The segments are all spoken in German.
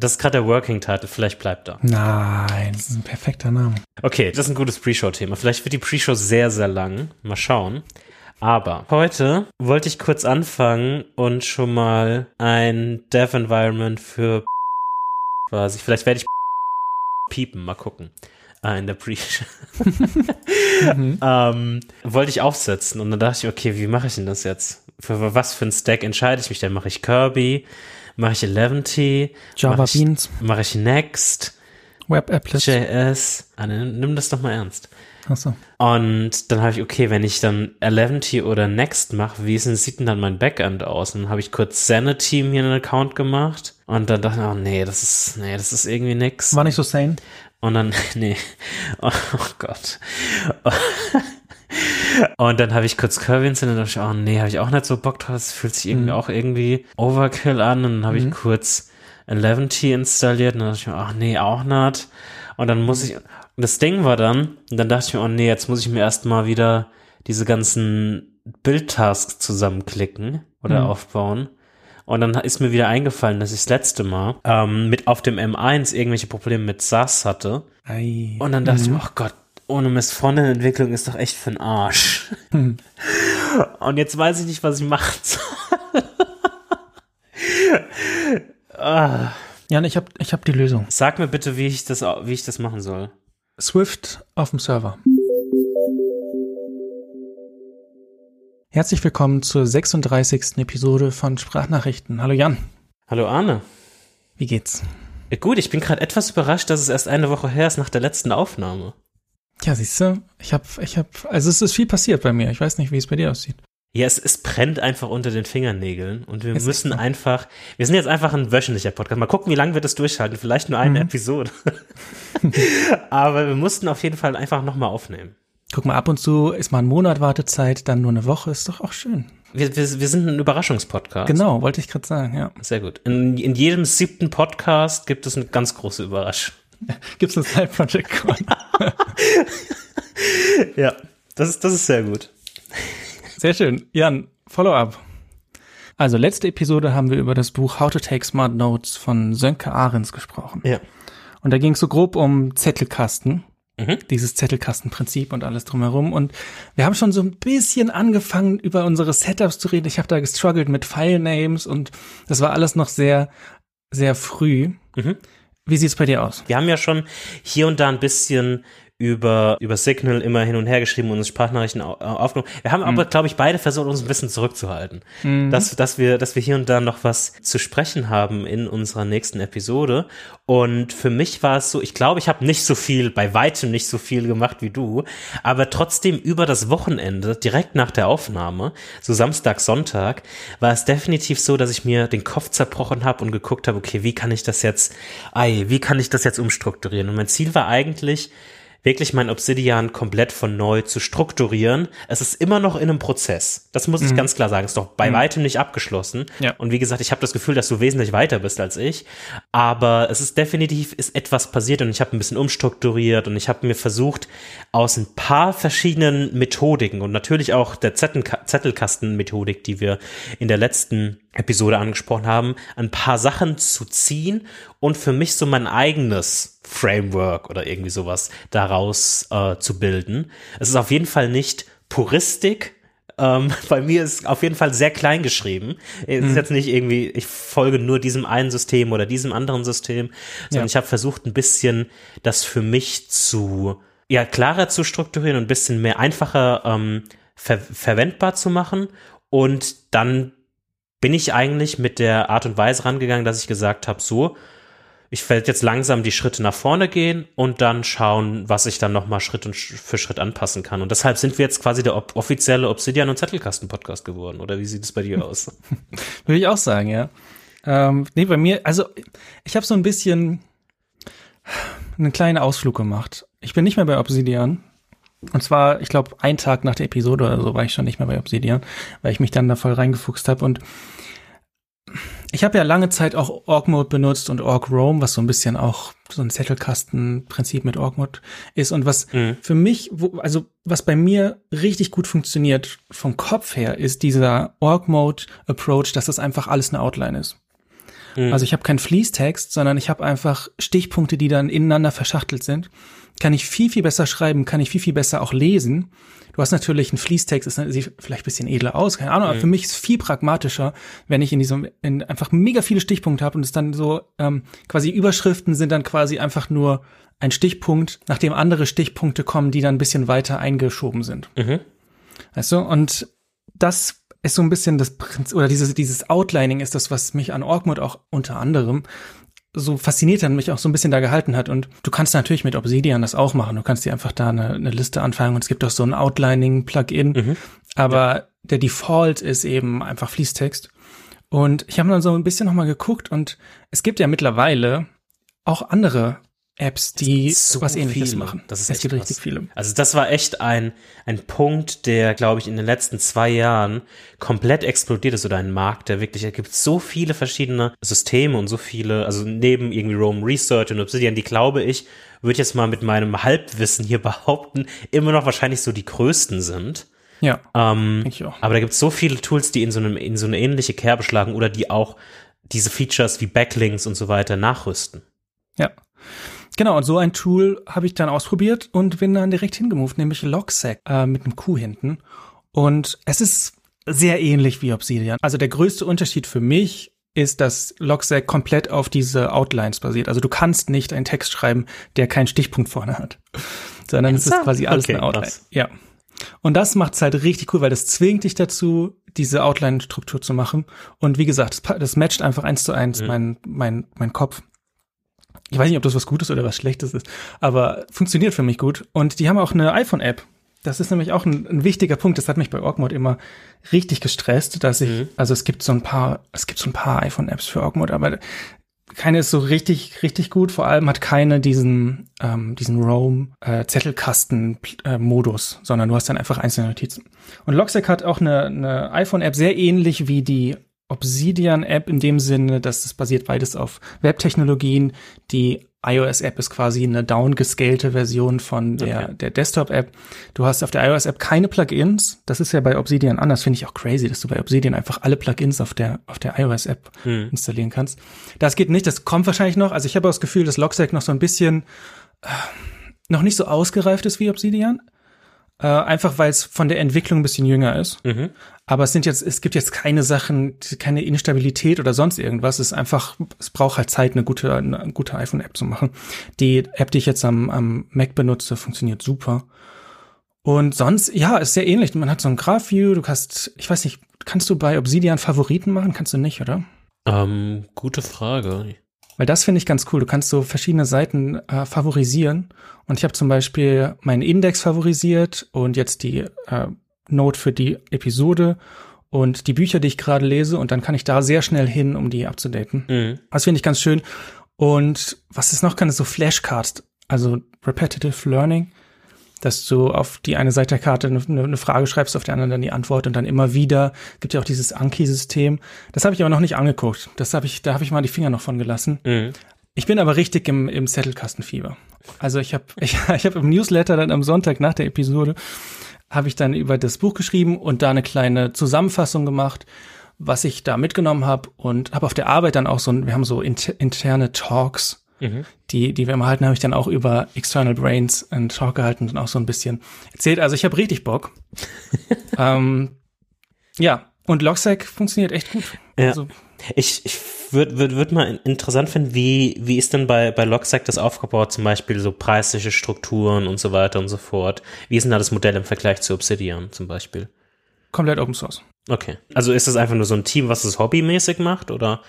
Das ist gerade der Working Title, vielleicht bleibt er. Nein, das ist ein perfekter Name. Okay, das ist ein gutes Pre-Show-Thema. Vielleicht wird die Pre-Show sehr, sehr lang. Mal schauen. Aber heute wollte ich kurz anfangen und schon mal ein Dev-Environment für quasi, vielleicht werde ich piepen, mal gucken. Äh, in der Pre mhm. ähm, wollte ich aufsetzen und dann dachte ich, okay, wie mache ich denn das jetzt? Für was für ein Stack entscheide ich mich denn? Mache ich Kirby? Mache ich 11T? Java mach Beans? Mache ich Next? Web Applets? JS? Ah, nimm, nimm das doch mal ernst. Ach so. Und dann habe ich, okay, wenn ich dann 11T oder Next mache, wie sieht denn dann mein Backend aus? Und dann habe ich kurz Sanity mir einen Account gemacht und dann dachte ich, oh nee, das ist, nee, das ist irgendwie nix. War nicht so sane? Und dann, nee, oh, oh Gott. Und dann habe ich kurz installiert und dachte ich, oh nee, habe ich auch nicht so Bock drauf. Das fühlt sich irgendwie mhm. auch irgendwie Overkill an. Und dann habe mhm. ich kurz 11T installiert und dann dachte ich mir, ach nee, auch nicht. Und dann muss ich, und das Ding war dann, und dann dachte ich mir, oh nee, jetzt muss ich mir erstmal wieder diese ganzen Bildtasks zusammenklicken oder mhm. aufbauen. Und dann ist mir wieder eingefallen, dass ich das letzte Mal ähm, mit auf dem M1 irgendwelche Probleme mit SAS hatte. Ei. Und dann dachte mhm. ich mir, oh Gott, ohne Mist, Frontend-Entwicklung ist doch echt für den Arsch. Hm. Und jetzt weiß ich nicht, was ich machen soll. ah. Jan, ich habe ich hab die Lösung. Sag mir bitte, wie ich das, wie ich das machen soll. Swift auf dem Server. Herzlich willkommen zur 36. Episode von Sprachnachrichten. Hallo Jan. Hallo Arne. Wie geht's? Gut, ich bin gerade etwas überrascht, dass es erst eine Woche her ist nach der letzten Aufnahme. Ja, siehst du, ich habe, ich habe, also es ist viel passiert bei mir. Ich weiß nicht, wie es bei dir aussieht. Ja, es, es brennt einfach unter den Fingernägeln und wir es müssen einfach, wir sind jetzt einfach ein wöchentlicher Podcast. Mal gucken, wie lange wir das durchhalten. Vielleicht nur eine mhm. Episode. Aber wir mussten auf jeden Fall einfach nochmal aufnehmen. Guck mal, ab und zu ist mal ein Monat Wartezeit, dann nur eine Woche, ist doch auch schön. Wir, wir, wir sind ein Überraschungspodcast. Genau, wollte ich gerade sagen, ja. Sehr gut. In, in jedem siebten Podcast gibt es eine ganz große Überraschung. Gibt es ein Side Project Con? ja, das ist, das ist sehr gut. Sehr schön. Jan, Follow-up. Also, letzte Episode haben wir über das Buch How to Take Smart Notes von Sönke Ahrens gesprochen. Ja. Und da ging es so grob um Zettelkasten Mhm. Dieses Zettelkastenprinzip und alles drumherum. Und wir haben schon so ein bisschen angefangen, über unsere Setups zu reden. Ich habe da gestruggelt mit Filenames und das war alles noch sehr, sehr früh. Mhm. Wie sieht's bei dir aus? Wir haben ja schon hier und da ein bisschen über, über Signal immer hin und her geschrieben und uns Sprachnachrichten aufgenommen. Wir haben mhm. aber, glaube ich, beide versucht, uns ein bisschen zurückzuhalten. Mhm. Dass, dass, wir, dass wir hier und da noch was zu sprechen haben in unserer nächsten Episode. Und für mich war es so, ich glaube, ich habe nicht so viel, bei weitem nicht so viel gemacht wie du, aber trotzdem über das Wochenende, direkt nach der Aufnahme, so Samstag, Sonntag, war es definitiv so, dass ich mir den Kopf zerbrochen habe und geguckt habe, okay, wie kann ich das jetzt, ei, wie kann ich das jetzt umstrukturieren? Und mein Ziel war eigentlich, wirklich mein Obsidian komplett von neu zu strukturieren. Es ist immer noch in einem Prozess. Das muss ich mhm. ganz klar sagen. Es ist doch bei mhm. weitem nicht abgeschlossen. Ja. Und wie gesagt, ich habe das Gefühl, dass du wesentlich weiter bist als ich. Aber es ist definitiv ist etwas passiert und ich habe ein bisschen umstrukturiert und ich habe mir versucht, aus ein paar verschiedenen Methodiken und natürlich auch der Zettelkasten-Methodik, die wir in der letzten Episode angesprochen haben, ein paar Sachen zu ziehen und für mich so mein eigenes Framework oder irgendwie sowas daraus äh, zu bilden. Es ist auf jeden Fall nicht Puristik. Ähm, bei mir ist auf jeden Fall sehr klein geschrieben. Es ist mhm. jetzt nicht irgendwie, ich folge nur diesem einen System oder diesem anderen System, sondern ja. ich habe versucht, ein bisschen das für mich zu, ja, klarer zu strukturieren und ein bisschen mehr einfacher ähm, ver verwendbar zu machen und dann bin ich eigentlich mit der Art und Weise rangegangen, dass ich gesagt habe, so, ich werde jetzt langsam die Schritte nach vorne gehen und dann schauen, was ich dann nochmal Schritt für Schritt anpassen kann. Und deshalb sind wir jetzt quasi der offizielle Obsidian- und Zettelkasten-Podcast geworden. Oder wie sieht es bei dir aus? Würde ich auch sagen, ja. Ähm, nee, bei mir, also ich habe so ein bisschen einen kleinen Ausflug gemacht. Ich bin nicht mehr bei Obsidian. Und zwar, ich glaube, einen Tag nach der Episode oder so war ich schon nicht mehr bei Obsidian, weil ich mich dann da voll reingefuchst habe. Und ich habe ja lange Zeit auch Org-Mode benutzt und Org-Roam, was so ein bisschen auch so ein Zettelkastenprinzip mit Org-Mode ist. Und was mhm. für mich, wo, also was bei mir richtig gut funktioniert vom Kopf her, ist dieser Org-Mode-Approach, dass das einfach alles eine Outline ist. Mhm. Also ich habe keinen Fließtext, sondern ich habe einfach Stichpunkte, die dann ineinander verschachtelt sind. Kann ich viel, viel besser schreiben, kann ich viel, viel besser auch lesen. Du hast natürlich einen Fließtext, ist, sieht vielleicht ein bisschen edler aus, keine Ahnung, mhm. aber für mich ist es viel pragmatischer, wenn ich in diesem, in einfach mega viele Stichpunkte habe und es dann so, ähm, quasi Überschriften sind dann quasi einfach nur ein Stichpunkt, nachdem andere Stichpunkte kommen, die dann ein bisschen weiter eingeschoben sind. Mhm. Weißt du, und das ist so ein bisschen das Prinzip, oder dieses, dieses Outlining ist das, was mich an Orkmod auch unter anderem so fasziniert hat und mich auch so ein bisschen da gehalten hat. Und du kannst natürlich mit Obsidian das auch machen. Du kannst dir einfach da eine, eine Liste anfangen und es gibt auch so ein Outlining-Plugin. Mhm. Aber ja. der Default ist eben einfach Fließtext. Und ich habe dann so ein bisschen nochmal geguckt und es gibt ja mittlerweile auch andere Apps, die so was ähnliches viele. machen. Das ist es gibt krass. richtig viele. Also das war echt ein, ein Punkt, der, glaube ich, in den letzten zwei Jahren komplett explodiert ist oder ein Markt, der wirklich, es gibt so viele verschiedene Systeme und so viele, also neben irgendwie Rome Research und Obsidian, die glaube ich, würde ich jetzt mal mit meinem Halbwissen hier behaupten, immer noch wahrscheinlich so die größten sind. Ja. Ähm, ich auch. Aber da gibt es so viele Tools, die in so, einem, in so eine ähnliche Kerbe schlagen oder die auch diese Features wie Backlinks und so weiter nachrüsten. Ja. Genau, und so ein Tool habe ich dann ausprobiert und bin dann direkt hingemoved, nämlich Logsack äh, mit einem Q hinten. Und es ist sehr ähnlich wie Obsidian. Also der größte Unterschied für mich ist, dass Logsack komplett auf diese Outlines basiert. Also du kannst nicht einen Text schreiben, der keinen Stichpunkt vorne hat, sondern es ist quasi alles okay, eine Outline. Krass. Ja. Und das macht es halt richtig cool, weil das zwingt dich dazu, diese Outline-Struktur zu machen. Und wie gesagt, das, das matcht einfach eins zu eins mhm. mein, mein, mein Kopf ich weiß nicht, ob das was Gutes oder was Schlechtes ist, aber funktioniert für mich gut. Und die haben auch eine iPhone-App. Das ist nämlich auch ein, ein, wichtiger Punkt. Das hat mich bei Orgmod immer richtig gestresst, dass ich, mhm. also es gibt so ein paar, es gibt so ein paar iPhone-Apps für Orgmod, aber keine ist so richtig, richtig gut. Vor allem hat keine diesen, ähm, diesen Roam-Zettelkasten-Modus, sondern du hast dann einfach einzelne Notizen. Und Logsack hat auch eine, eine iPhone-App sehr ähnlich wie die Obsidian-App in dem Sinne, dass es basiert beides auf Webtechnologien. Die iOS-App ist quasi eine downgescalte Version von der, okay. der Desktop-App. Du hast auf der iOS-App keine Plugins. Das ist ja bei Obsidian anders. Finde ich auch crazy, dass du bei Obsidian einfach alle Plugins auf der, auf der iOS-App hm. installieren kannst. Das geht nicht. Das kommt wahrscheinlich noch. Also ich habe das Gefühl, dass Logstack noch so ein bisschen äh, noch nicht so ausgereift ist wie Obsidian. Äh, einfach weil es von der Entwicklung ein bisschen jünger ist. Mhm. Aber es sind jetzt, es gibt jetzt keine Sachen, keine Instabilität oder sonst irgendwas. Es ist einfach, es braucht halt Zeit, eine gute, eine gute iPhone-App zu machen. Die App, die ich jetzt am, am Mac benutze, funktioniert super. Und sonst, ja, ist sehr ähnlich. Man hat so ein Graph-View, du kannst, ich weiß nicht, kannst du bei Obsidian Favoriten machen? Kannst du nicht, oder? Ähm, gute Frage. Weil das finde ich ganz cool. Du kannst so verschiedene Seiten äh, favorisieren. Und ich habe zum Beispiel meinen Index favorisiert und jetzt die äh, Note für die Episode und die Bücher, die ich gerade lese. Und dann kann ich da sehr schnell hin, um die abzudaten. Mhm. Das finde ich ganz schön. Und was es noch kann, ist so Flashcards, also Repetitive Learning dass du auf die eine Seite der Karte eine, eine, Frage schreibst, auf der anderen dann die Antwort und dann immer wieder. Gibt ja auch dieses Anki-System. Das habe ich aber noch nicht angeguckt. Das habe ich, da habe ich mal die Finger noch von gelassen. Mhm. Ich bin aber richtig im, im Zettelkastenfieber. Also ich habe ich, ich hab im Newsletter dann am Sonntag nach der Episode habe ich dann über das Buch geschrieben und da eine kleine Zusammenfassung gemacht, was ich da mitgenommen habe und habe auf der Arbeit dann auch so, wir haben so inter, interne Talks Mhm. Die, die wir immer halten, habe ich dann auch über External Brains einen Talk gehalten und auch so ein bisschen erzählt. Also ich habe richtig Bock. ähm, ja, und Logsack funktioniert echt gut. Ja. Also, ich ich würde würd, würd mal interessant finden, wie, wie ist denn bei, bei Logsack das aufgebaut, zum Beispiel so preisliche Strukturen und so weiter und so fort. Wie ist denn da das Modell im Vergleich zu Obsidian zum Beispiel? Komplett Open Source. Okay. Also ist das einfach nur so ein Team, was das hobbymäßig macht oder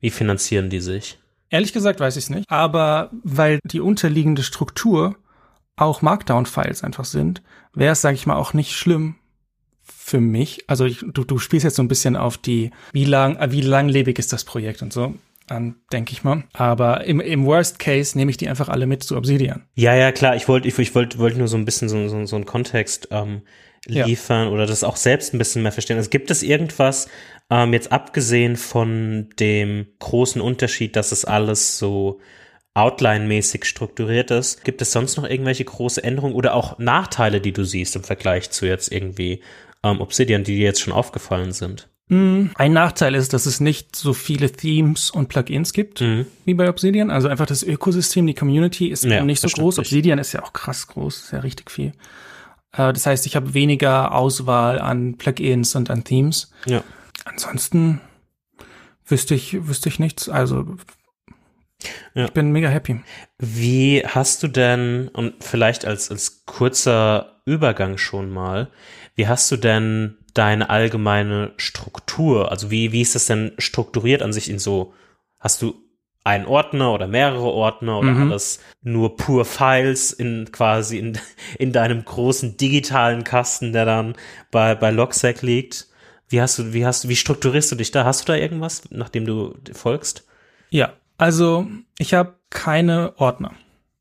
wie finanzieren die sich? Ehrlich gesagt weiß ich es nicht. Aber weil die unterliegende Struktur auch Markdown-Files einfach sind, wäre es, sage ich mal, auch nicht schlimm für mich. Also ich, du, du spielst jetzt so ein bisschen auf die, wie lang, äh, wie langlebig ist das Projekt und so an, denke ich mal. Aber im, im Worst Case nehme ich die einfach alle mit zu Obsidian. Ja, ja, klar. Ich wollte ich, ich wollte wollte nur so ein bisschen so, so, so einen Kontext ähm, liefern ja. oder das auch selbst ein bisschen mehr verstehen. Also gibt es irgendwas, ähm, jetzt abgesehen von dem großen Unterschied, dass es alles so Outline-mäßig strukturiert ist, gibt es sonst noch irgendwelche große Änderungen oder auch Nachteile, die du siehst im Vergleich zu jetzt irgendwie ähm, Obsidian, die dir jetzt schon aufgefallen sind? Ein Nachteil ist, dass es nicht so viele Themes und Plugins gibt Mhm. wie bei Obsidian. Also einfach das Ökosystem, die Community ist Ja, nicht so groß. Obsidian ist ja auch krass groß, ist ja richtig viel. Äh, Das heißt, ich habe weniger Auswahl an Plugins und an Themes. Ja. Ansonsten wüsste ich, wüsste ich nichts. Also Ja. ich bin mega happy. Wie hast du denn, und vielleicht als, als kurzer Übergang schon mal, wie hast du denn deine allgemeine Struktur? Also wie, wie ist das denn strukturiert an sich in so, hast du einen Ordner oder mehrere Ordner oder Mhm. alles nur pur Files in quasi in, in deinem großen digitalen Kasten, der dann bei, bei Logstack liegt? Wie hast du, wie hast du, wie strukturierst du dich da? Hast du da irgendwas, nachdem du folgst? Ja, also ich habe keine Ordner.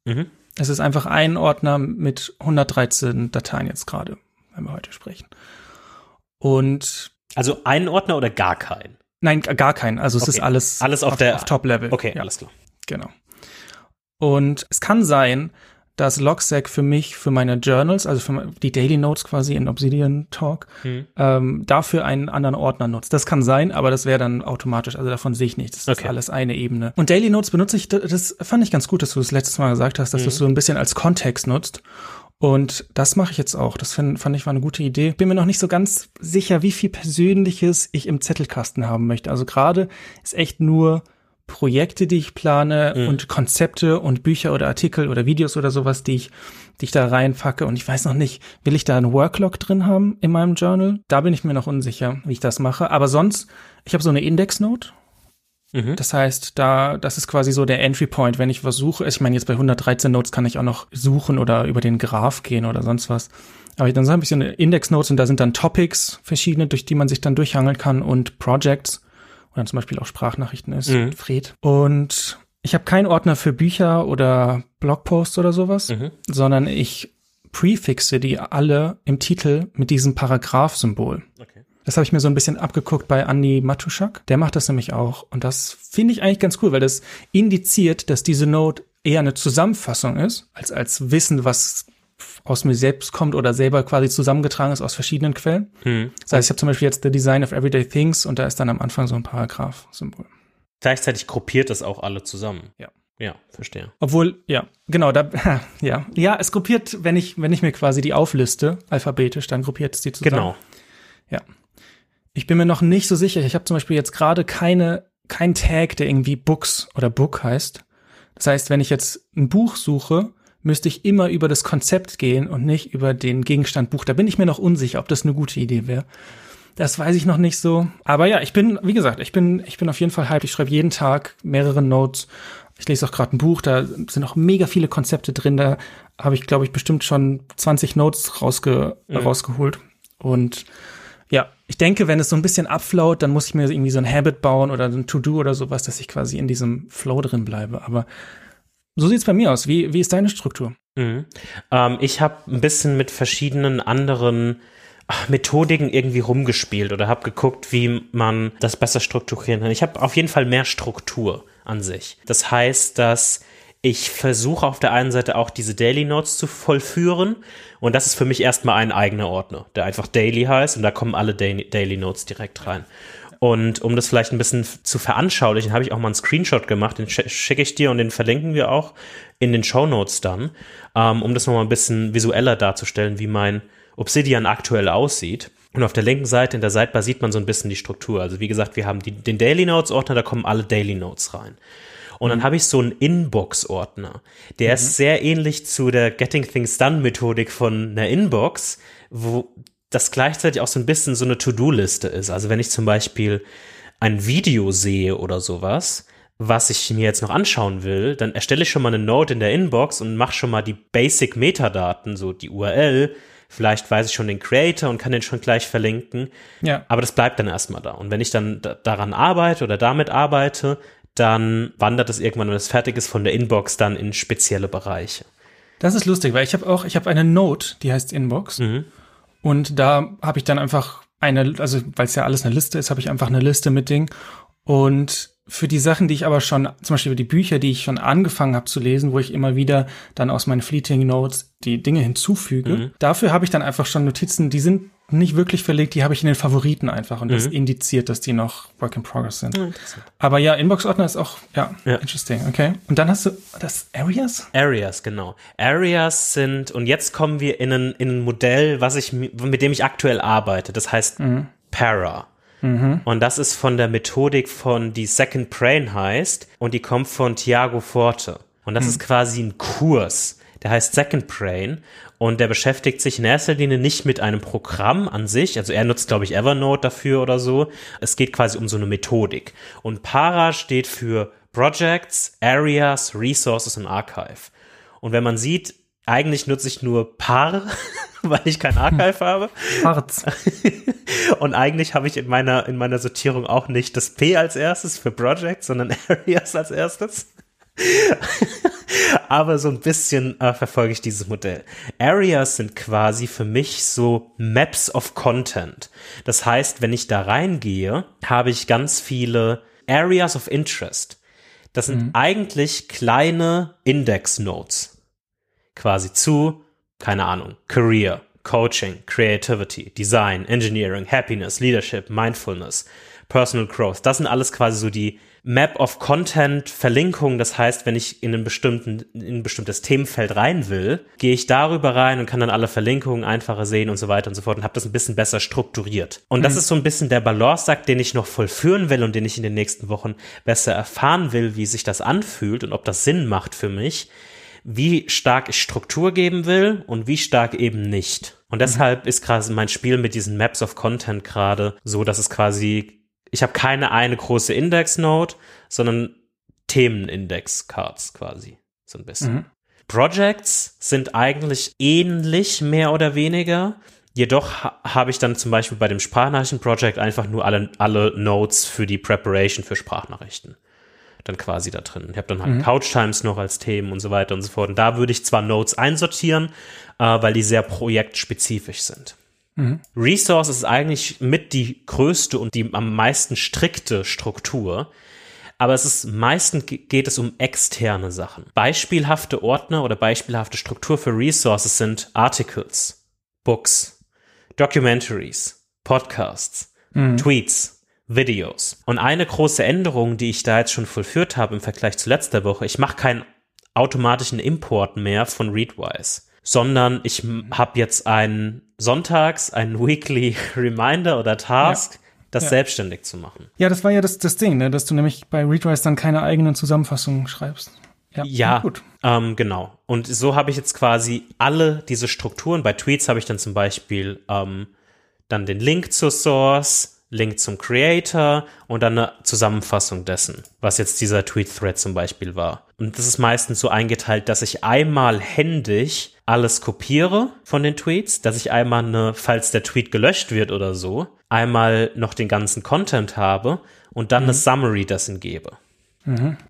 Mhm. Es ist einfach ein Ordner mit 113 Dateien jetzt gerade, wenn wir heute sprechen. Und Also einen Ordner oder gar keinen? Nein, gar keinen. Also es Okay. ist alles, Alles auf der- auf Top-Level. Okay, ja, alles klar. genau. Und es kann sein, dass Logstack für mich, für meine Journals, also für die Daily Notes quasi in Obsidian Talk, Mhm. ähm, dafür einen anderen Ordner nutzt. Das kann sein, aber das wäre dann automatisch. Also davon sehe ich nichts. Das Okay. ist alles eine Ebene. Und Daily Notes benutze ich, das fand ich ganz gut, dass du das letztes Mal gesagt hast, dass du es so ein bisschen als Kontext nutzt. Und das mache ich jetzt auch. Das find, fand ich war eine gute Idee. Bin mir noch nicht so ganz sicher, wie viel Persönliches ich im Zettelkasten haben möchte. Also gerade ist echt nur Projekte, die ich plane und Konzepte und Bücher oder Artikel oder Videos oder sowas, die ich, die ich da reinpacke. Und ich weiß noch nicht, will ich da einen Worklog drin haben in meinem Journal? Da bin ich mir noch unsicher, wie ich das mache. Aber sonst, ich habe so eine Index-Note. Mhm. Das heißt, da, das ist quasi so der Entry Point, wenn ich was suche. Ich meine, jetzt bei 113 Notes kann ich auch noch suchen oder über den Graph gehen oder sonst was. Aber dann habe ich so eine Index Notes und da sind dann Topics verschiedene, durch die man sich dann durchhangeln kann und Projects, wo dann zum Beispiel auch Sprachnachrichten ist, Mhm. Fred. Und ich habe keinen Ordner für Bücher oder Blogposts oder sowas, Mhm. sondern ich prefixe die alle im Titel mit diesem Paragraph-Symbol. Okay. Das habe ich mir so ein bisschen abgeguckt bei Andy Matuschak. Der macht das nämlich auch. Und das finde ich eigentlich ganz cool, weil das indiziert, dass diese Note eher eine Zusammenfassung ist, als als Wissen, was aus mir selbst kommt oder selber quasi zusammengetragen ist aus verschiedenen Quellen. Mhm. Das heißt, ich habe zum Beispiel jetzt The Design of Everyday Things und da ist dann am Anfang so ein Paragraph-Symbol. Gleichzeitig gruppiert das auch alle zusammen. Ja. Ja, verstehe. Obwohl, ja, genau, da, ja, ja, es gruppiert, wenn ich, wenn ich mir quasi die aufliste, alphabetisch, dann gruppiert es die zusammen. Genau. Ja. Ich bin mir noch nicht so sicher. Ich habe zum Beispiel jetzt gerade keine, kein Tag, der irgendwie Books oder Book heißt. Das heißt, wenn ich jetzt ein Buch suche, müsste ich immer über das Konzept gehen und nicht über den Gegenstand Buch. Da bin ich mir noch unsicher, ob das eine gute Idee wäre. Das weiß ich noch nicht so. Aber ja, ich bin, wie gesagt, ich bin, ich bin auf jeden Fall hype. Ich schreibe jeden Tag mehrere Notes. Ich lese auch gerade ein Buch, da sind auch mega viele Konzepte drin. Da habe ich, glaube ich, bestimmt schon 20 Notes rausge rausgeholt. Und ja, ich denke, wenn es so ein bisschen abflaut, dann muss ich mir irgendwie so ein Habit bauen oder so ein To-Do oder sowas, dass ich quasi in diesem Flow drin bleibe. Aber so sieht's bei mir aus. Wie, wie ist deine Struktur? Mhm. Ähm, ich habe ein bisschen mit verschiedenen anderen ach, Methodiken irgendwie rumgespielt oder habe geguckt, wie man das besser strukturieren kann. Ich habe auf jeden Fall mehr Struktur an sich. Das heißt, dass ich versuche auf der einen Seite auch diese Daily Notes zu vollführen und das ist für mich erstmal ein eigener Ordner, der einfach Daily heißt und da kommen alle Daily, Notes direkt rein. Und um das vielleicht ein bisschen zu veranschaulichen, habe ich auch mal einen Screenshot gemacht, den sch- schicke ich dir und den verlinken wir auch in den Show Notes dann, ähm, um das nochmal ein bisschen visueller darzustellen, wie mein Obsidian aktuell aussieht. Und auf der linken Seite, in der Sidebar, sieht man so ein bisschen die Struktur. Also wie gesagt, wir haben die, den Daily Notes Ordner, da kommen alle Daily Notes rein. Und dann habe ich so einen Inbox-Ordner. Der ist sehr ähnlich zu der Getting Things Done-Methodik von einer Inbox, wo das gleichzeitig auch so ein bisschen so eine To-Do-Liste ist. Also wenn ich zum Beispiel ein Video sehe oder sowas, was ich mir jetzt noch anschauen will, dann erstelle ich schon mal eine Note in der Inbox und mache schon mal die Basic Metadaten, so die URL. Vielleicht weiß ich schon den Creator und kann den schon gleich verlinken. Ja. Aber das bleibt dann erstmal da. Und wenn ich dann da, daran arbeite oder damit arbeite, dann wandert es irgendwann, wenn es fertig ist, von der Inbox dann in spezielle Bereiche. Das ist lustig, weil ich habe auch, ich habe eine Note, die heißt Inbox. Mhm. Und da habe ich dann einfach eine, also weil es ja alles eine Liste ist, habe ich einfach eine Liste mit Dingen. Und für die Sachen, die ich aber schon, zum Beispiel die Bücher, die ich schon angefangen habe zu lesen, wo ich immer wieder dann aus meinen Fleeting Notes die Dinge hinzufüge, Mhm. dafür habe ich dann einfach schon Notizen, die sind nicht wirklich verlegt, die habe ich in den Favoriten einfach und das Mhm. indiziert, dass die noch Work in Progress sind. Aber ja, Inbox-Ordner ist auch, ja, Ja. interesting, okay. Und dann hast du das Areas? Areas, genau. Areas sind, und jetzt kommen wir in ein, in ein Modell, was ich, mi- mit dem ich aktuell arbeite. Das heißt Para. Und das ist von der Methodik von die Second Brain heißt und die kommt von Thiago Forte. Und das ist quasi ein Kurs, der heißt Second Brain und der beschäftigt sich in erster Linie nicht mit einem Programm an sich, also er nutzt glaube ich Evernote dafür oder so. Es geht quasi um so eine Methodik. Und Para steht für Projects, Areas, Resources und Archive. Und wenn man sieht, eigentlich nutze ich nur Par, weil ich kein Archive habe. Harz. Und eigentlich habe ich in meiner, in meiner Sortierung auch nicht das P als erstes für Project, sondern Areas als erstes. Aber so ein bisschen äh, verfolge ich dieses Modell. Areas sind quasi für mich so Maps of Content. Das heißt, wenn ich da reingehe, habe ich ganz viele Areas of Interest. Das sind eigentlich kleine Index-Nodes quasi zu, keine Ahnung, Career, Coaching, Creativity, Design, Engineering, Happiness, Leadership, Mindfulness, Personal Growth. Das sind alles quasi so die Map of Content Verlinkungen. Das heißt, wenn ich in einen bestimmten, in ein bestimmtes Themenfeld rein will, gehe ich darüber rein und kann dann alle Verlinkungen einfacher sehen und so weiter und so fort und habe das ein bisschen besser strukturiert. Und das ist so ein bisschen der Balanceakt, den ich noch vollführen will und den ich in den nächsten Wochen besser erfahren will, wie sich das anfühlt und ob das Sinn macht für mich wie stark ich Struktur geben will und wie stark eben nicht. Und deshalb ist gerade mein Spiel mit diesen Maps of Content gerade so, dass es quasi, ich habe keine eine große Index-Node, sondern Themen-Index-Cards quasi, so ein bisschen. Projects sind eigentlich ähnlich, mehr oder weniger. Jedoch ha habe ich dann zum Beispiel bei dem Sprachnachrichten-Project einfach nur alle, alle Nodes für die Preparation für Sprachnachrichten dann quasi da drin. Ich habe dann halt Couch Times noch als Themen und so weiter und so fort. Und da würde ich zwar Notes einsortieren, äh, weil die sehr projektspezifisch sind. Resource ist eigentlich mit die größte und die am meisten strikte Struktur. Aber es ist meistens ge- geht es um externe Sachen. Beispielhafte Ordner oder beispielhafte Struktur für Resources sind Articles, Books, Documentaries, Podcasts, Tweets, Videos. Und eine große Änderung, die ich da jetzt schon vollführt habe im Vergleich zu letzter Woche, ich mache keinen automatischen Import mehr von Readwise, sondern ich habe jetzt einen Sonntags, einen Weekly Reminder oder Task, das Ja. selbstständig zu machen. Ja, das war ja das, das Ding, ne? dass du nämlich bei Readwise dann keine eigenen Zusammenfassungen schreibst. Ja, Ja, gut. Ähm, genau. Und so habe ich jetzt quasi alle diese Strukturen. Bei Tweets habe ich dann zum Beispiel ähm, dann den Link zur Source, Link zum Creator und dann eine Zusammenfassung dessen, was jetzt dieser Tweet-Thread zum Beispiel war. Und das ist meistens so eingeteilt, dass ich einmal händisch alles kopiere von den Tweets, dass ich einmal eine, falls der Tweet gelöscht wird oder so, einmal noch den ganzen Content habe und dann eine Summary dessen gebe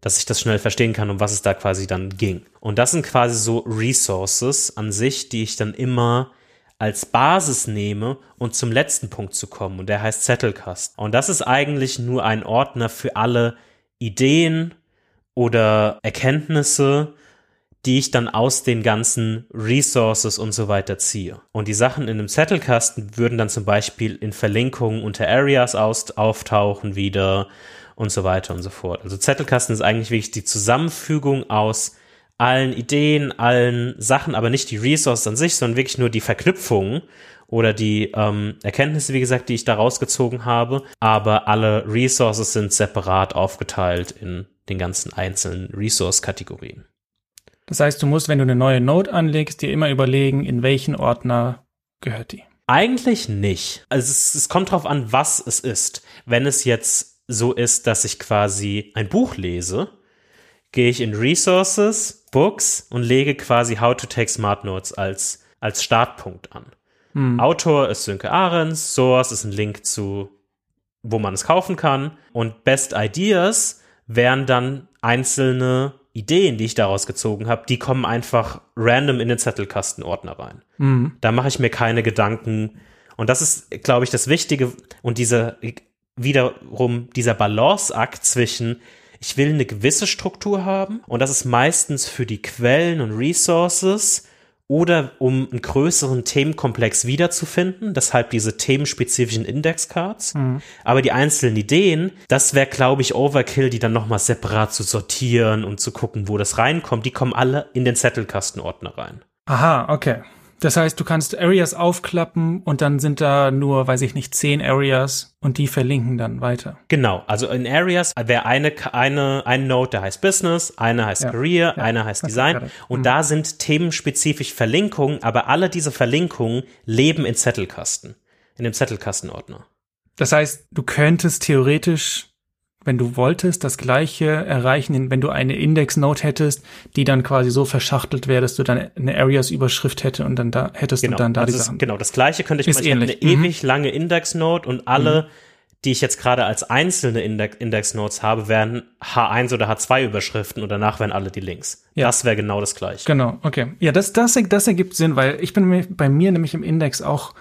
dass ich das schnell verstehen kann, um was es da quasi dann ging. Und das sind quasi so Resources an sich, die ich dann immer als Basis nehme und zum letzten Punkt zu kommen. Und der heißt Zettelkast. Und das ist eigentlich nur ein Ordner für alle Ideen oder Erkenntnisse, die ich dann aus den ganzen Resources und so weiter ziehe. Und die Sachen in einem Zettelkasten würden dann zum Beispiel in Verlinkungen unter Areas auftauchen wieder und so weiter und so fort. Also Zettelkasten ist eigentlich wirklich die Zusammenfügung aus allen Ideen, allen Sachen, aber nicht die Resources an sich, sondern wirklich nur die Verknüpfungen oder die ähm, Erkenntnisse, wie gesagt, die ich da rausgezogen habe. Aber alle Resources sind separat aufgeteilt in den ganzen einzelnen Resource-Kategorien. Das heißt, du musst, wenn du eine neue Node anlegst, dir immer überlegen, in welchen Ordner gehört die. Eigentlich nicht. Also es, es kommt drauf an, was es ist. Wenn es jetzt so ist, dass ich quasi ein Buch lese, gehe ich in Resources, Books und lege quasi How to Take Smart Notes als, als Startpunkt an. Autor ist Sönke Ahrens, Source ist ein Link zu, wo man es kaufen kann und Best Ideas wären dann einzelne Ideen, die ich daraus gezogen habe, die kommen einfach random in den Zettelkastenordner rein. Da mache ich mir keine Gedanken. Und das ist, glaube ich, das Wichtige und dieser wiederum dieser Balanceakt zwischen ich will eine gewisse Struktur haben und das ist meistens für die Quellen und Resources oder um einen größeren Themenkomplex wiederzufinden, deshalb diese themenspezifischen Indexcards. Mhm. Aber die einzelnen Ideen, das wäre, glaube ich, Overkill, die dann nochmal separat zu sortieren und zu gucken, wo das reinkommt. Die kommen alle in den Zettelkastenordner rein. Aha, okay. Das heißt, du kannst Areas aufklappen und dann sind da nur, weiß ich nicht, zehn Areas und die verlinken dann weiter. Genau, also in Areas wäre eine, eine, ein Node, der heißt Business, eine heißt ja, Career, ja, eine heißt Design und mhm. da sind themenspezifisch Verlinkungen, aber alle diese Verlinkungen leben in Zettelkasten, in dem Zettelkastenordner. Das heißt, du könntest theoretisch wenn du wolltest, das gleiche erreichen, wenn du eine Index-Node hättest, die dann quasi so verschachtelt wäre, dass du dann eine Areas-Überschrift hätte und dann da hättest genau. du dann da also die Sachen. Genau, das gleiche könnte ich ist mal, ähnlich. eine mhm. ewig lange Index-Node und alle, mhm. die ich jetzt gerade als einzelne Index-Nodes habe, wären H1 oder H2-Überschriften und danach wären alle die Links. Ja. Das wäre genau das gleiche. Genau, okay. Ja, das, das, das ergibt Sinn, weil ich bin bei mir nämlich im Index auch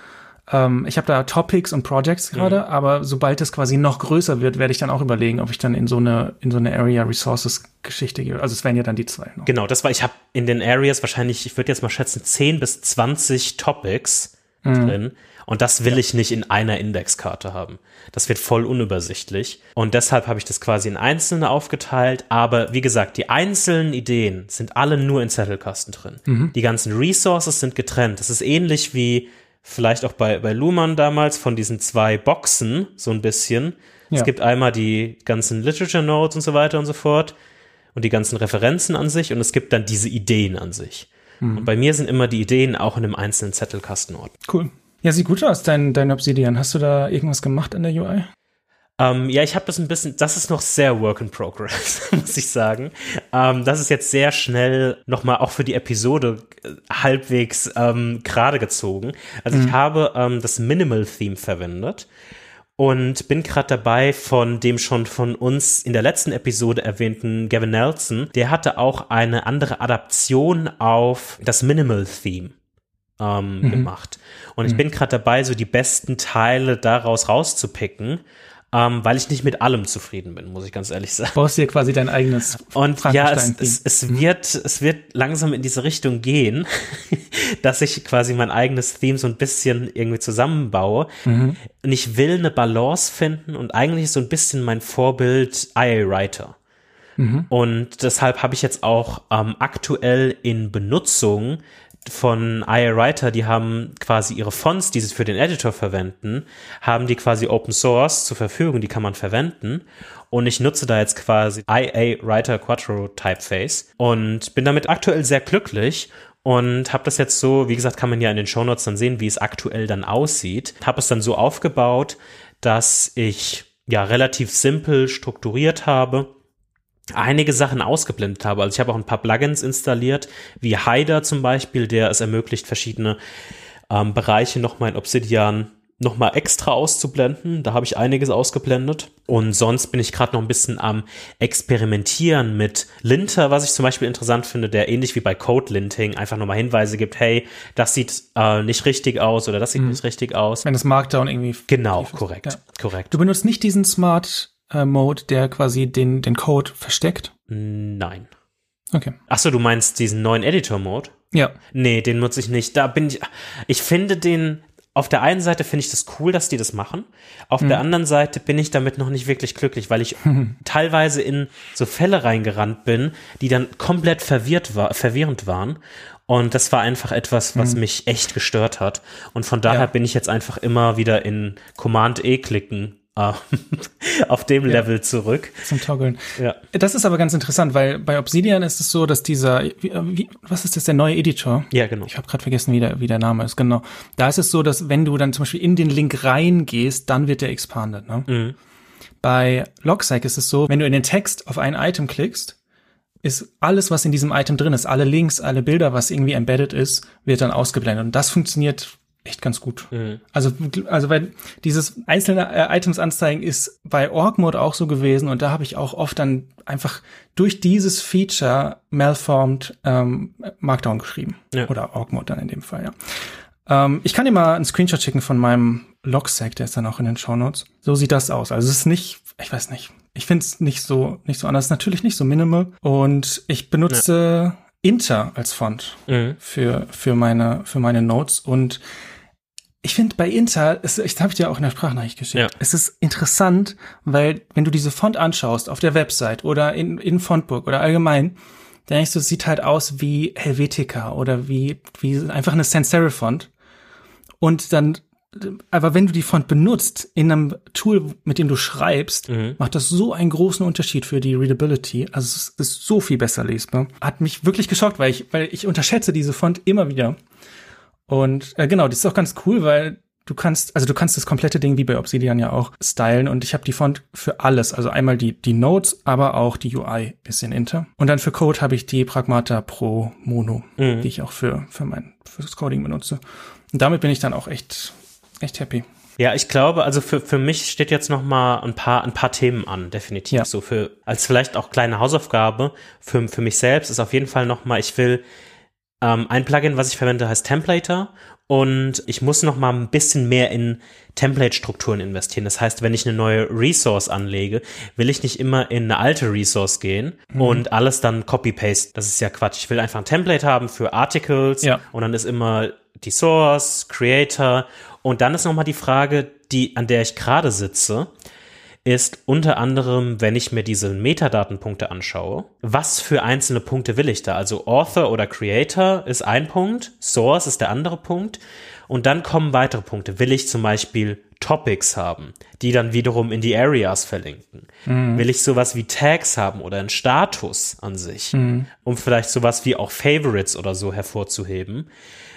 ähm, ich habe da Topics und Projects gerade, mhm. aber sobald es quasi noch größer wird, werde ich dann auch überlegen, ob ich dann in so eine in so eine Area Resources Geschichte gehe. Also es wären ja dann die zwei. Noch. Genau, das war ich habe in den Areas wahrscheinlich, ich würde jetzt mal schätzen 10 bis 20 Topics mhm. drin und das will ja. ich nicht in einer Indexkarte haben. Das wird voll unübersichtlich und deshalb habe ich das quasi in einzelne aufgeteilt, aber wie gesagt, die einzelnen Ideen sind alle nur in Zettelkasten drin. Mhm. Die ganzen Resources sind getrennt. Das ist ähnlich wie vielleicht auch bei, bei Luhmann damals von diesen zwei Boxen so ein bisschen. Ja. Es gibt einmal die ganzen Literature Notes und so weiter und so fort und die ganzen Referenzen an sich und es gibt dann diese Ideen an sich. Mhm. Und bei mir sind immer die Ideen auch in einem einzelnen Zettelkastenort. Cool. Ja, sieht gut aus, dein, dein Obsidian. Hast du da irgendwas gemacht an der UI? Ähm, ja, ich habe das ein bisschen, das ist noch sehr Work in Progress, muss ich sagen. Ähm, das ist jetzt sehr schnell nochmal auch für die Episode äh, halbwegs ähm, gerade gezogen. Also mhm. ich habe ähm, das Minimal Theme verwendet und bin gerade dabei von dem schon von uns in der letzten Episode erwähnten Gavin Nelson. Der hatte auch eine andere Adaption auf das Minimal Theme. Ähm, mhm. gemacht. Und ich mhm. bin gerade dabei, so die besten Teile daraus rauszupicken ähm, weil ich nicht mit allem zufrieden bin, muss ich ganz ehrlich sagen. Baust dir quasi dein eigenes Und ja, es, es, es, wird, es wird langsam in diese Richtung gehen, dass ich quasi mein eigenes Theme so ein bisschen irgendwie zusammenbaue. Mhm. Und ich will eine Balance finden und eigentlich ist so ein bisschen mein Vorbild IA Writer. Mhm. Und deshalb habe ich jetzt auch ähm, aktuell in Benutzung von IA Writer, die haben quasi ihre Fonts, die sie für den Editor verwenden, haben die quasi Open Source zur Verfügung, die kann man verwenden. Und ich nutze da jetzt quasi IA Writer Quattro Typeface und bin damit aktuell sehr glücklich und habe das jetzt so, wie gesagt, kann man ja in den Shownotes dann sehen, wie es aktuell dann aussieht. Habe es dann so aufgebaut, dass ich ja relativ simpel strukturiert habe einige Sachen ausgeblendet habe. Also ich habe auch ein paar Plugins installiert, wie Hider zum Beispiel, der es ermöglicht, verschiedene ähm, Bereiche nochmal in Obsidian nochmal extra auszublenden. Da habe ich einiges ausgeblendet. Und sonst bin ich gerade noch ein bisschen am Experimentieren mit Linter, was ich zum Beispiel interessant finde, der ähnlich wie bei Code Linting einfach nochmal Hinweise gibt, hey, das sieht äh, nicht richtig aus oder das sieht mhm. nicht richtig aus. Wenn das Markdown irgendwie. Genau, korrekt, ja. korrekt. Du benutzt nicht diesen Smart Mode, der quasi den, den Code versteckt? Nein. Okay. Ach so, du meinst diesen neuen Editor-Mode? Ja. Nee, den nutze ich nicht. Da bin ich, ich finde den, auf der einen Seite finde ich das cool, dass die das machen. Auf mhm. der anderen Seite bin ich damit noch nicht wirklich glücklich, weil ich teilweise in so Fälle reingerannt bin, die dann komplett verwirrt war, verwirrend waren. Und das war einfach etwas, was mhm. mich echt gestört hat. Und von daher ja. bin ich jetzt einfach immer wieder in Command E klicken auf dem ja, Level zurück. Zum Toggeln. Ja. Das ist aber ganz interessant, weil bei Obsidian ist es so, dass dieser, wie, wie, was ist das, der neue Editor? Ja, genau. Ich habe gerade vergessen, wie der, wie der Name ist, genau. Da ist es so, dass wenn du dann zum Beispiel in den Link reingehst, dann wird der expanded. Ne? Mhm. Bei Logstack ist es so, wenn du in den Text auf ein Item klickst, ist alles, was in diesem Item drin ist, alle Links, alle Bilder, was irgendwie embedded ist, wird dann ausgeblendet. Und das funktioniert echt ganz gut. Mhm. Also, also weil dieses einzelne äh, Items anzeigen ist bei Org Mode auch so gewesen und da habe ich auch oft dann einfach durch dieses Feature malformed ähm, Markdown geschrieben ja. oder Org Mode dann in dem Fall, ja. Ähm, ich kann dir mal einen Screenshot schicken von meinem Logsack, der ist dann auch in den Show Notes. So sieht das aus. Also es ist nicht, ich weiß nicht. Ich finde es nicht so nicht so anders. Natürlich nicht so minimal und ich benutze ja Inter als Font Mhm. für, für meine, für meine Notes und ich finde bei Inter, es, ich habe dir auch in der Sprachnachricht geschickt, Ja. es ist interessant, weil wenn du diese Font anschaust auf der Website oder in, in Fontbook oder allgemein, dann denkst du, es sieht halt aus wie Helvetica oder wie, wie einfach eine Sans-Serif-Font. Und dann, aber wenn du die Font benutzt in einem Tool, mit dem du schreibst, Mhm. macht das so einen großen Unterschied für die Readability. Also es ist so viel besser lesbar. Hat mich wirklich geschockt, weil ich, weil ich unterschätze diese Font immer wieder. Und äh, genau, das ist auch ganz cool, weil du kannst, also du kannst das komplette Ding wie bei Obsidian ja auch stylen und ich habe die Font für alles, also einmal die die Notes, aber auch die UI ist in Inter. Und dann für Code habe ich die Pragmata Pro Mono, Mhm. die ich auch für für mein fürs Coding benutze. Und damit bin ich dann auch echt echt happy. Ja, ich glaube, also für, für mich steht jetzt noch mal ein paar, ein paar Themen an, definitiv. Ja. So für, als vielleicht auch kleine Hausaufgabe für, für mich selbst ist auf jeden Fall noch mal, ich will, ähm, ein Plugin, was ich verwende, heißt Templator und ich muss noch mal ein bisschen mehr in Template-Strukturen investieren. Das heißt, wenn ich eine neue Resource anlege, will ich nicht immer in eine alte Resource gehen und alles dann copy-paste. Das ist ja Quatsch. Ich will einfach ein Template haben für Articles Ja. und dann ist immer die Source, Creator und dann ist noch mal die Frage, die, an der ich gerade sitze, ist unter anderem, wenn ich mir diese Metadatenpunkte anschaue, was für einzelne Punkte will ich da? Also Author oder Creator ist ein Punkt, Source ist der andere Punkt und dann kommen weitere Punkte. Will ich zum Beispiel Topics haben, die dann wiederum in die Areas verlinken? Will ich sowas wie Tags haben oder einen Status an sich, um vielleicht sowas wie auch Favorites oder so hervorzuheben?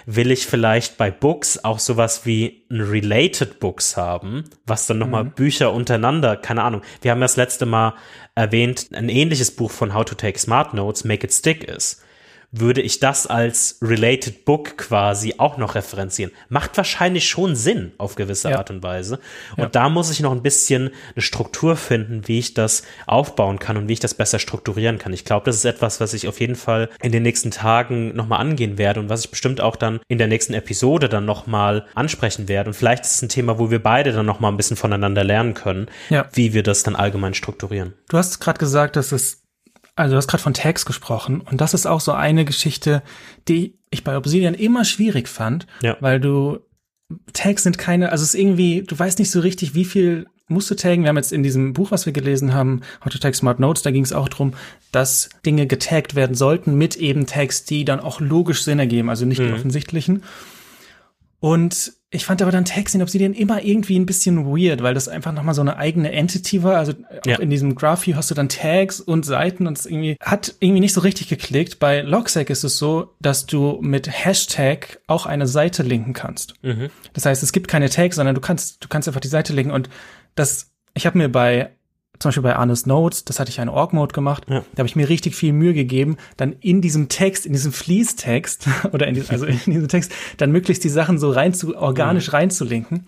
Will ich vielleicht bei Books auch sowas wie ein Related Books haben, was dann nochmal Bücher untereinander, keine Ahnung. Wir haben ja das letzte Mal erwähnt, ein ähnliches Buch von How to Take Smart Notes, Make It Stick ist. Würde ich das als Related Book quasi auch noch referenzieren? Macht wahrscheinlich schon Sinn auf gewisse Ja. Art und Weise. Und Ja. da muss ich noch ein bisschen eine Struktur finden, wie ich das aufbauen kann und wie ich das besser strukturieren kann. Ich glaube, das ist etwas, was ich auf jeden Fall in den nächsten Tagen nochmal angehen werde und was ich bestimmt auch dann in der nächsten Episode dann nochmal ansprechen werde. Und vielleicht ist es ein Thema, wo wir beide dann nochmal ein bisschen voneinander lernen können, Ja. wie wir das dann allgemein strukturieren. Du hast gerade gesagt, dass es, also du hast gerade von Tags gesprochen und das ist auch so eine Geschichte, die ich bei Obsidian immer schwierig fand, Ja. weil du Tags sind keine, also es ist irgendwie, du weißt nicht so richtig, wie viel musst du taggen. Wir haben jetzt in diesem Buch, was wir gelesen haben, How to Tag Smart Notes, da ging es auch drum, dass Dinge getaggt werden sollten mit eben Tags, die dann auch logisch Sinn ergeben, also nicht die offensichtlichen. Und ich fand aber dann Tags in Obsidian immer irgendwie ein bisschen weird, weil das einfach nochmal so eine eigene Entity war. Also auch Ja. in diesem Graph View hast du dann Tags und Seiten und es irgendwie hat irgendwie nicht so richtig geklickt. Bei Logstack ist es so, dass du mit Hashtag auch eine Seite linken kannst. Das heißt, es gibt keine Tags, sondern du kannst, du kannst einfach die Seite linken und das, ich habe mir bei zum Beispiel bei Arnes Notes, das hatte ich eine Org-Mode gemacht, Ja. da habe ich mir richtig viel Mühe gegeben, dann in diesem Text, in diesem Fließtext oder in, die, also in diesem Text, dann möglichst die Sachen so rein zu, organisch reinzulinken.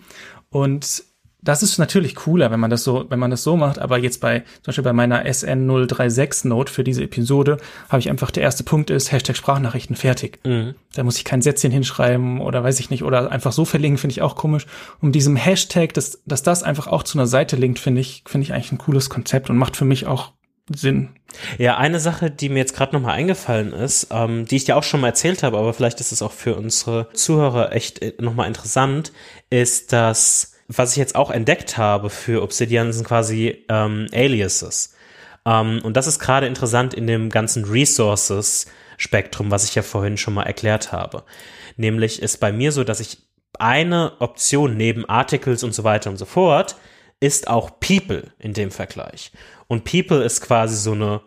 Und das ist natürlich cooler, wenn man das so, wenn man das so macht. Aber jetzt bei, zum Beispiel bei meiner SN036 Note für diese Episode, habe ich einfach, der erste Punkt ist Hashtag Sprachnachrichten fertig. Da muss ich kein Sätzchen hinschreiben oder weiß ich nicht, oder einfach so verlinken, finde ich auch komisch. Um diesem Hashtag, dass, dass das einfach auch zu einer Seite linkt, finde ich, finde ich eigentlich ein cooles Konzept und macht für mich auch Sinn. Ja, eine Sache, die mir jetzt gerade nochmal eingefallen ist, ähm, die ich dir auch schon mal erzählt habe, aber vielleicht ist es auch für unsere Zuhörer echt äh, nochmal interessant, ist, dass, was ich jetzt auch entdeckt habe für Obsidian, sind quasi ähm, Aliases. Ähm, und das ist gerade interessant in dem ganzen Resources-Spektrum, was ich ja vorhin schon mal erklärt habe. Nämlich ist bei mir so, dass ich eine Option neben Articles und so weiter und so fort ist auch People in dem Vergleich. Und People ist quasi so eine,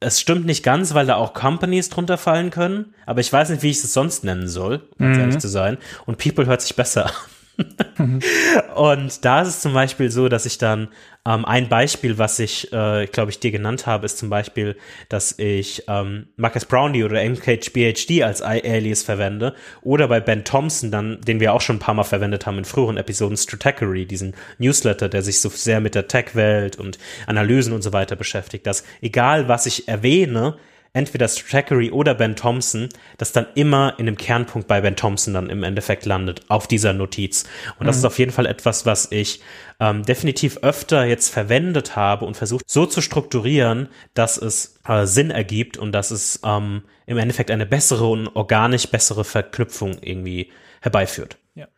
es stimmt nicht ganz, weil da auch Companies drunter fallen können, aber ich weiß nicht, wie ich es sonst nennen soll, um ganz ehrlich zu sein. Und People hört sich besser an. Und da ist es zum Beispiel so, dass ich dann ähm, ein Beispiel, was ich, äh, glaube ich, dir genannt habe, ist zum Beispiel, dass ich ähm, Marcus Brownlee oder MKHBHD als Alias verwende oder bei Ben Thompson dann, den wir auch schon ein paar Mal verwendet haben in früheren Episoden, Stratechery, diesen Newsletter, der sich so sehr mit der Tech-Welt und Analysen und so weiter beschäftigt, dass egal was ich erwähne, entweder Strackery oder Ben Thompson, das dann immer in dem Kernpunkt bei Ben Thompson dann im Endeffekt landet, auf dieser Notiz. Und das mhm. ist auf jeden Fall etwas, was ich ähm, definitiv öfter jetzt verwendet habe und versucht so zu strukturieren, dass es äh, Sinn ergibt und dass es ähm, im Endeffekt eine bessere und organisch bessere Verknüpfung irgendwie herbeiführt. Ja.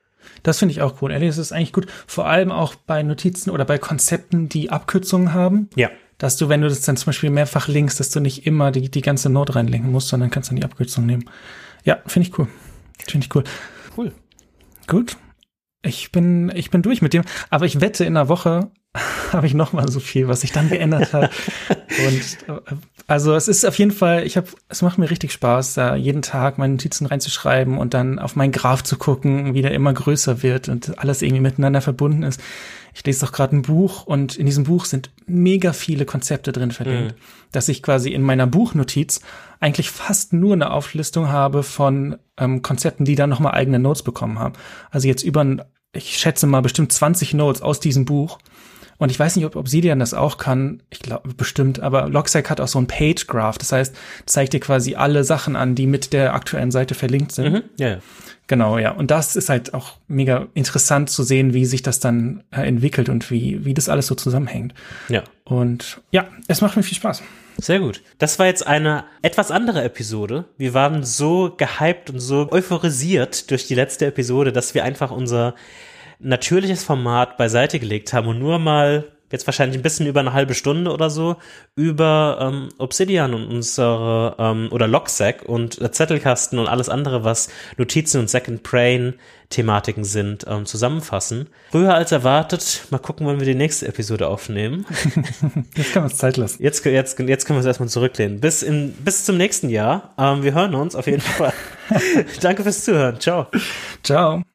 Das finde ich auch cool. Ehrlich, es ist eigentlich gut. Vor allem auch bei Notizen oder bei Konzepten, die Abkürzungen haben. Ja dass du, wenn du das dann zum Beispiel mehrfach linkst, dass du nicht immer die, die ganze Note reinlinken musst, sondern kannst dann die Abkürzung nehmen. Ja, finde ich cool. Finde ich cool. Cool. Gut. Ich bin, ich bin durch mit dem, aber ich wette, in einer Woche habe ich noch mal so viel, was sich dann geändert hat. Und also es ist auf jeden Fall, ich habe, es macht mir richtig Spaß, da jeden Tag meine Notizen reinzuschreiben und dann auf meinen Graph zu gucken, wie der immer größer wird und alles irgendwie miteinander verbunden ist. Ich lese doch gerade ein Buch und in diesem Buch sind mega viele Konzepte drin verlinkt, mhm. dass ich quasi in meiner Buchnotiz eigentlich fast nur eine Auflistung habe von ähm, Konzepten, die dann nochmal eigene Notes bekommen haben. Also jetzt über, ich schätze mal bestimmt 20 Notes aus diesem Buch. Und ich weiß nicht, ob Obsidian das auch kann. Ich glaube bestimmt, aber Logstack hat auch so ein Page Graph. Das heißt, zeigt dir quasi alle Sachen an, die mit der aktuellen Seite verlinkt sind. Mhm, ja, ja. Genau, ja. Und das ist halt auch mega interessant zu sehen, wie sich das dann äh, entwickelt und wie, wie das alles so zusammenhängt. Ja. Und ja, es macht mir viel Spaß. Sehr gut. Das war jetzt eine etwas andere Episode. Wir waren so gehypt und so euphorisiert durch die letzte Episode, dass wir einfach unser natürliches Format beiseite gelegt haben und nur mal jetzt wahrscheinlich ein bisschen über eine halbe Stunde oder so, über ähm, Obsidian und unsere, ähm, oder Logsack und äh, Zettelkasten und alles andere, was Notizen und Second Brain Thematiken sind, ähm, zusammenfassen. Früher als erwartet, mal gucken, wann wir die nächste Episode aufnehmen. jetzt können wir uns Zeit lassen. Jetzt, jetzt, jetzt können wir es erstmal zurücklehnen. Bis, in, bis zum nächsten Jahr. Ähm, wir hören uns auf jeden Fall. Danke fürs Zuhören. Ciao. Ciao.